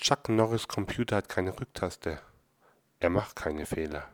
Chuck Norris Computer hat keine Rücktaste. Er macht keine Fehler.